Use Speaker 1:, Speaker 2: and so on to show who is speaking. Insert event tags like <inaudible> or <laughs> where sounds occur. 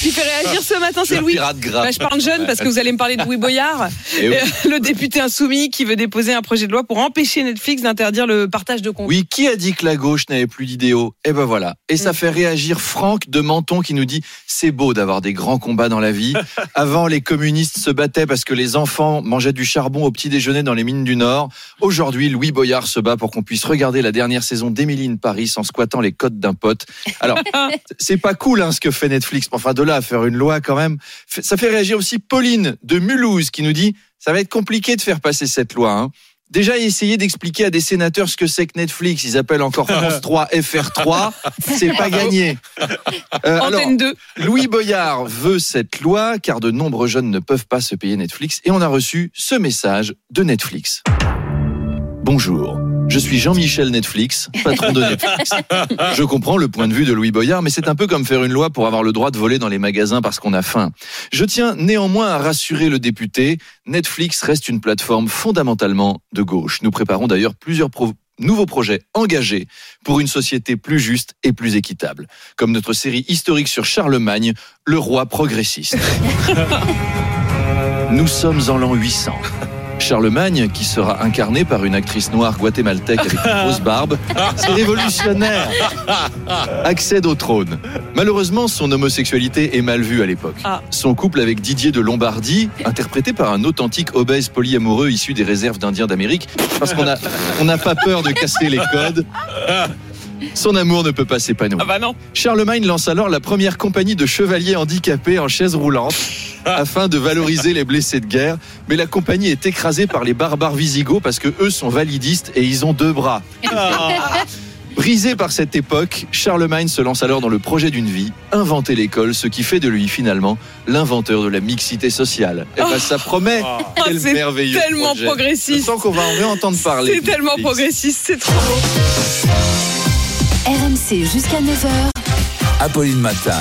Speaker 1: Qui fait réagir ce matin, c'est Louis. Bah, je parle jeune parce que vous allez me parler de Louis Boyard,
Speaker 2: oui. <laughs>
Speaker 1: le député insoumis qui veut déposer un projet de loi pour empêcher Netflix d'interdire le partage de comptes.
Speaker 2: Oui, qui a dit que la gauche n'avait plus d'idéaux Eh ben voilà. Et ça
Speaker 1: Mm.
Speaker 2: fait réagir Franck de Menton qui nous dit c'est beau d'avoir des grands combats dans la vie. <laughs> Avant, les communistes se battaient parce que les enfants mangeaient du charbon au petit déjeuner dans les mines du Nord. Aujourd'hui, Louis Boyard se bat pour qu'on puisse regarder la dernière saison d'Émilie in Paris en squattant les côtes d'un pote. Alors, <laughs> c'est pas cool hein, ce que fait Netflix. Enfin, de là à faire une loi quand même. Ça fait réagir aussi Pauline de Mulhouse qui nous dit ça va être compliqué de faire passer cette loi. Hein. Déjà, essayer d'expliquer à des sénateurs ce que c'est que Netflix. Ils appellent encore France <laughs> 3 FR3. C'est pas gagné. Euh, alors,
Speaker 1: Antenne 2.
Speaker 2: Louis Boyard veut cette loi car de nombreux jeunes ne peuvent pas se payer Netflix et on a reçu ce message de Netflix. Bonjour, je suis Jean-Michel Netflix, patron de Netflix. Je comprends le point de vue de Louis Boyard, mais c'est un peu comme faire une loi pour avoir le droit de voler dans les magasins parce qu'on a faim. Je tiens néanmoins à rassurer le député, Netflix reste une plateforme fondamentalement de gauche. Nous préparons d'ailleurs plusieurs pro- nouveaux projets engagés pour une société plus juste et plus équitable, comme notre série historique sur Charlemagne, le roi progressiste. <laughs> Nous sommes en l'an 800. Charlemagne, qui sera incarné par une actrice noire guatémaltèque avec une <laughs> grosse barbe, c'est révolutionnaire, accède au trône. Malheureusement, son homosexualité est mal vue à l'époque.
Speaker 1: Ah.
Speaker 2: Son couple avec Didier de Lombardie, interprété par un authentique obèse polyamoureux issu des réserves d'Indiens d'Amérique, parce qu'on a- on n'a pas peur de casser les codes. Son amour ne peut pas s'épanouir.
Speaker 1: Ah bah non.
Speaker 2: Charlemagne lance alors la première compagnie de chevaliers handicapés en chaise roulante <laughs> afin de valoriser les blessés de guerre. Mais la compagnie est écrasée par les barbares visigoths parce que eux sont validistes et ils ont deux bras. Brisé par cette époque, Charlemagne se lance alors dans le projet d'une vie, inventer l'école, ce qui fait de lui finalement l'inventeur de la mixité sociale. Et ben, ça promet quel
Speaker 1: Oh, c'est
Speaker 2: merveilleux
Speaker 1: tellement
Speaker 2: projet.
Speaker 1: progressiste.
Speaker 2: Je sens qu'on va en réentendre parler.
Speaker 1: C'est tellement
Speaker 2: Netflix.
Speaker 1: progressiste, c'est trop beau.
Speaker 3: RMC jusqu'à 9h.
Speaker 4: Apolline Matin.